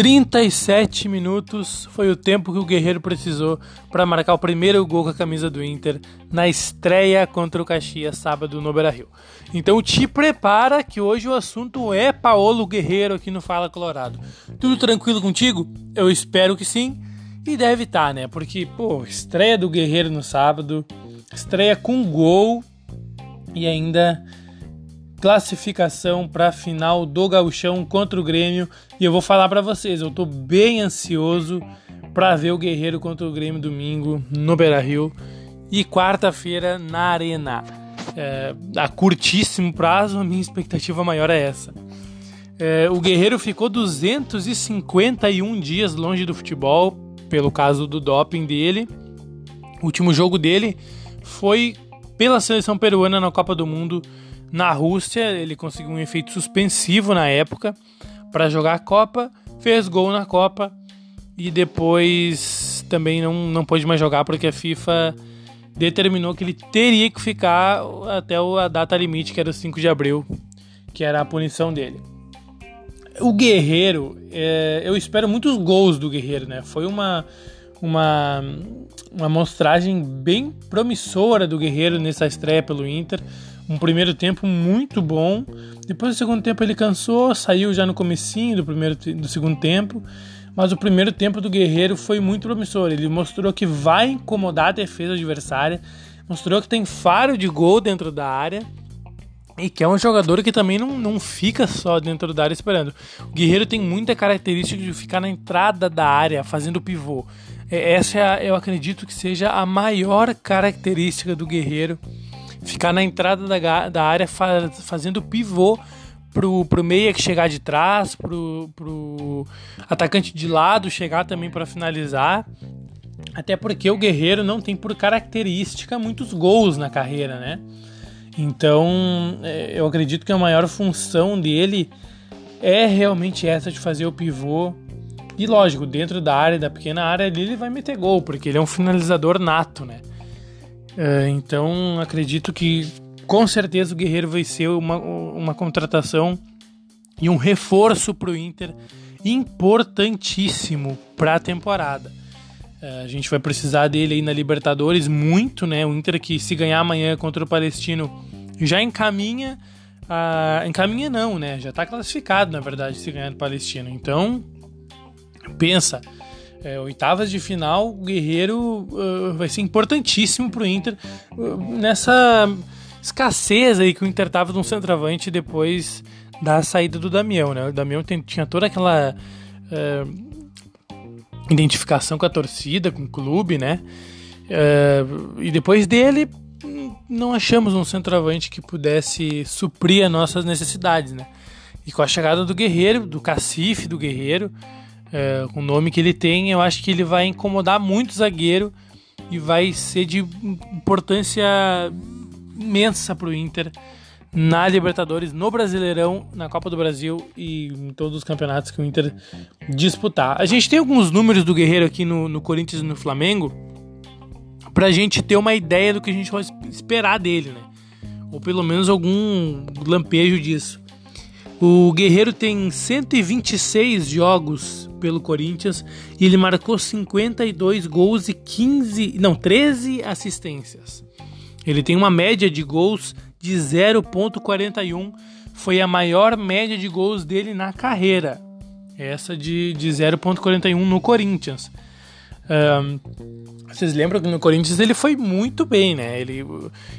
37 minutos foi o tempo que o Guerreiro precisou para marcar o primeiro gol com a camisa do Inter na estreia contra o Caxias sábado no Beira-Rio. Então te prepara que hoje o assunto é Paolo Guerreiro aqui no Fala Colorado. Tudo tranquilo contigo? Eu espero que sim. E deve estar, tá, né? Porque, pô, estreia do Guerreiro no sábado, estreia com gol e ainda classificação para a final do Gauchão contra o Grêmio. E eu vou falar para vocês, eu tô bem ansioso para ver o Guerreiro contra o Grêmio domingo no Beira-Rio e quarta-feira na Arena. É, a curtíssimo prazo, a minha expectativa maior é essa. É, o Guerreiro ficou 251 dias longe do futebol, pelo caso do doping dele. O último jogo dele foi pela seleção peruana na Copa do Mundo na Rússia, ele conseguiu um efeito suspensivo na época para jogar a Copa, fez gol na Copa e depois também não, não pôde mais jogar porque a FIFA determinou que ele teria que ficar até a data limite, que era o 5 de abril, que era a punição dele. O Guerreiro, é, eu espero muitos gols do Guerreiro, né? Foi uma, uma, uma mostragem bem promissora do Guerreiro nessa estreia pelo Inter um primeiro tempo muito bom. Depois do segundo tempo ele cansou, saiu já no comecinho do primeiro do segundo tempo. Mas o primeiro tempo do Guerreiro foi muito promissor. Ele mostrou que vai incomodar a defesa adversária, mostrou que tem faro de gol dentro da área e que é um jogador que também não, não fica só dentro da área esperando. O Guerreiro tem muita característica de ficar na entrada da área, fazendo pivô. É, essa é eu acredito que seja a maior característica do Guerreiro ficar na entrada da, da área fazendo pivô pro, pro meia que chegar de trás, pro, pro atacante de lado chegar também para finalizar. Até porque o Guerreiro não tem por característica muitos gols na carreira, né? Então, é, eu acredito que a maior função dele é realmente essa de fazer o pivô. E lógico, dentro da área, da pequena área ele vai meter gol, porque ele é um finalizador nato, né? É, então acredito que com certeza o Guerreiro vai ser uma, uma contratação e um reforço para o Inter importantíssimo para a temporada. É, a gente vai precisar dele aí na Libertadores muito, né? O Inter que se ganhar amanhã contra o Palestino já encaminha. A... Encaminha não, né? Já está classificado, na verdade, se ganhar do Palestino. Então, pensa, é, oitavas de final, o Guerreiro uh, vai ser importantíssimo para o Inter uh, nessa escassez aí que o Inter tava de um centroavante depois da saída do Damião, né? O Damião tem, tinha toda aquela uh, identificação com a torcida, com o clube, né? e depois dele não achamos um centroavante que pudesse suprir as nossas necessidades, né? E com a chegada do Guerreiro, do Cacife do Guerreiro, é, o nome que ele tem, eu acho que ele vai incomodar muito o zagueiro e vai ser de importância imensa para o Inter na Libertadores, no Brasileirão, na Copa do Brasil e em todos os campeonatos que o Inter disputar. A gente tem alguns números do Guerreiro aqui no, no Corinthians e no Flamengo para a gente ter uma ideia do que a gente vai esperar dele, né? Ou pelo menos algum lampejo disso. O Guerreiro tem 126 jogos pelo Corinthians e ele marcou 52 gols e 15, não, 13 assistências. Ele tem uma média de gols de 0.41, foi a maior média de gols dele na carreira. Essa de, de 0.41 no Corinthians. Um, vocês lembram que no Corinthians ele foi muito bem, né? Ele,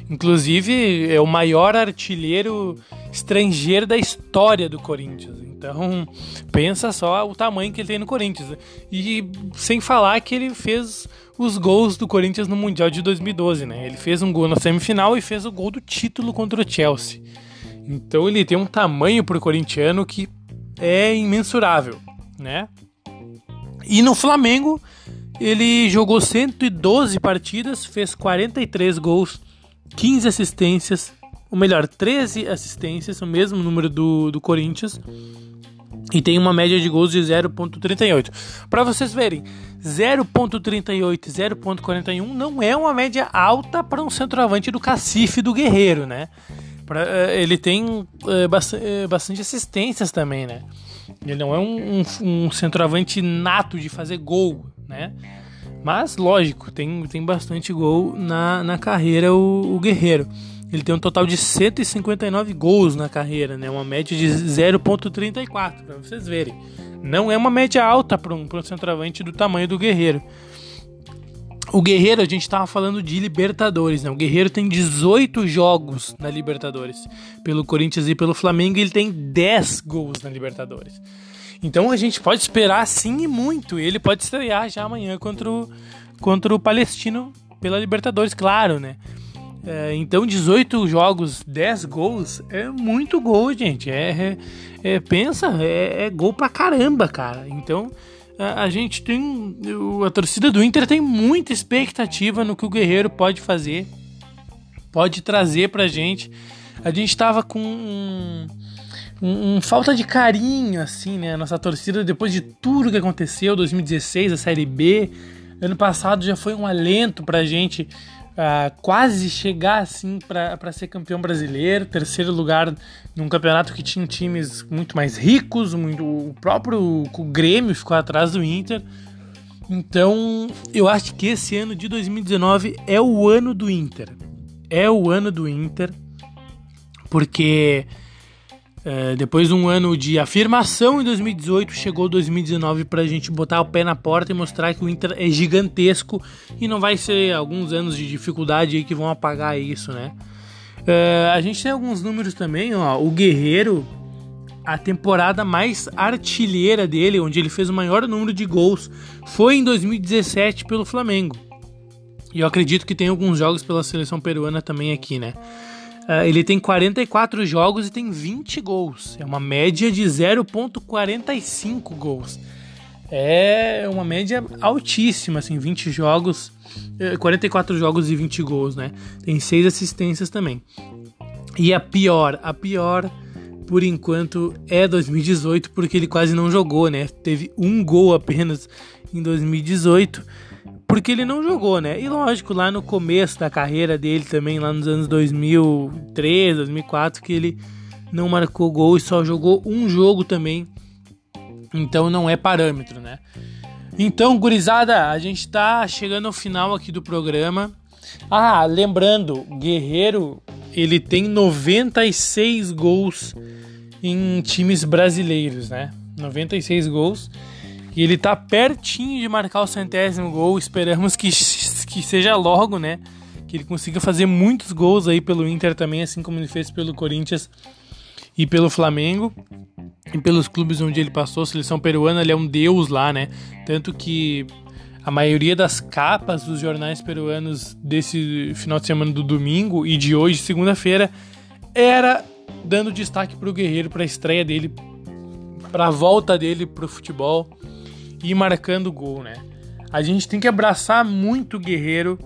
inclusive, é o maior artilheiro estrangeiro da história do Corinthians. Então, pensa só o tamanho que ele tem no Corinthians. E sem falar que ele fez os gols do Corinthians no Mundial de 2012, né? Ele fez um gol na semifinal e fez o gol do título contra o Chelsea. Então, ele tem um tamanho pro corintiano que é imensurável, né? E no Flamengo, ele jogou 112 partidas, fez 43 gols, 15 assistências, ou melhor, 13 assistências, o mesmo número do, do Corinthians. E tem uma média de gols de 0.38. Para vocês verem, 0.38 e 0.41 não é uma média alta para um centroavante do Cacife do Guerreiro, né? Pra, uh, ele tem bastante, bastante assistências também, né? Ele não é um, um, um, centroavante nato de fazer gol, né? Mas, lógico, tem, tem bastante gol na, na carreira o, o Guerreiro. Ele tem um total de 159 gols na carreira, né? Uma média de 0.34, para vocês verem. Não é uma média alta para um, um centroavante do tamanho do Guerreiro. O Guerreiro, a gente estava falando de Libertadores, né? O Guerreiro tem 18 jogos na Libertadores. Pelo Corinthians e pelo Flamengo, ele tem 10 gols na Libertadores. Então a gente pode esperar sim e muito. Ele pode estrear já amanhã contra o, contra o Palestino pela Libertadores, claro, né? É, então 18 jogos, 10 gols é muito gol, gente. É, é, é pensa, é, é, gol pra caramba, cara. Então a, a, gente tem. A torcida do Inter tem muita expectativa no que o Guerreiro pode fazer, pode trazer pra gente. A gente tava com um, um, um, falta de carinho, assim, né? Nossa torcida, depois de tudo que aconteceu, 2016, a Série B, ano passado já foi um alento pra gente quase chegar, assim, para ser campeão brasileiro, terceiro lugar num campeonato que tinha times muito mais ricos, muito, o próprio o Grêmio ficou atrás do Inter. Então, eu acho que esse ano de 2019 é o ano do Inter. É o ano do Inter, porque é, depois de um ano de afirmação em 2018, chegou 2019 para a gente botar o pé na porta e mostrar que o Inter é gigantesco e não vai ser alguns anos de dificuldade aí que vão apagar isso, né? É, a gente tem alguns números também, ó. O Guerreiro, a temporada mais artilheira dele, onde ele fez o maior número de gols, foi em 2017 pelo Flamengo. E eu acredito que tem alguns jogos pela seleção peruana também aqui, né? Uh, ele tem 44 jogos e tem 20 gols. É uma média de 0,45 gols. É uma média altíssima, assim, 20 jogos, 44 eh, jogos e 20 gols, né? Tem 6 assistências também. E a pior, a pior por enquanto é 2018, porque ele quase não jogou, né? Teve um gol apenas em 2018 porque ele não jogou, né? E lógico, lá no começo da carreira dele também, lá nos anos 2003, 2004, que ele não marcou gol e só jogou um jogo também. Então não é parâmetro, né? Então, gurizada, a gente tá chegando ao final aqui do programa. Ah, lembrando, Guerreiro, ele tem 96 gols em times brasileiros, né? 96 gols. E ele tá pertinho de marcar o centésimo gol. Esperamos que, que seja logo, né? Que ele consiga fazer muitos gols aí pelo Inter também, assim como ele fez pelo Corinthians e pelo Flamengo. E pelos clubes onde ele passou, seleção peruana, ele é um deus lá, né? Tanto que a maioria das capas dos jornais peruanos desse final de semana do domingo e de hoje, segunda-feira, era dando destaque para o Guerreiro, para a estreia dele, para a volta dele para o futebol e marcando gol, né? A gente tem que abraçar muito o Guerreiro.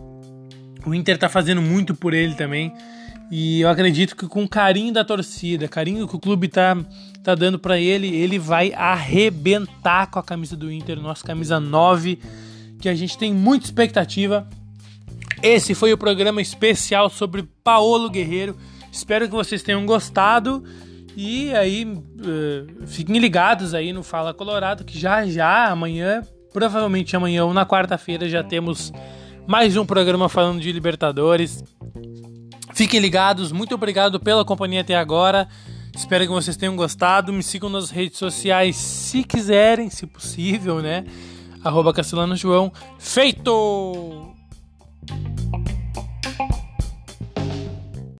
O Inter tá fazendo muito por ele também. E eu acredito que com carinho da torcida, carinho que o clube tá, tá dando para ele, ele vai arrebentar com a camisa do Inter, nossa camisa 9, que a gente tem muita expectativa. Esse foi o programa especial sobre Paolo Guerreiro. Espero que vocês tenham gostado. E aí, uh, fiquem ligados aí no Fala Colorado, que já já, amanhã, provavelmente amanhã ou na quarta-feira, já temos mais um programa falando de Libertadores. Fiquem ligados, muito obrigado pela companhia até agora. Espero que vocês tenham gostado. Me sigam nas redes sociais se quiserem, se possível, né? Arroba Castelano João. Feito!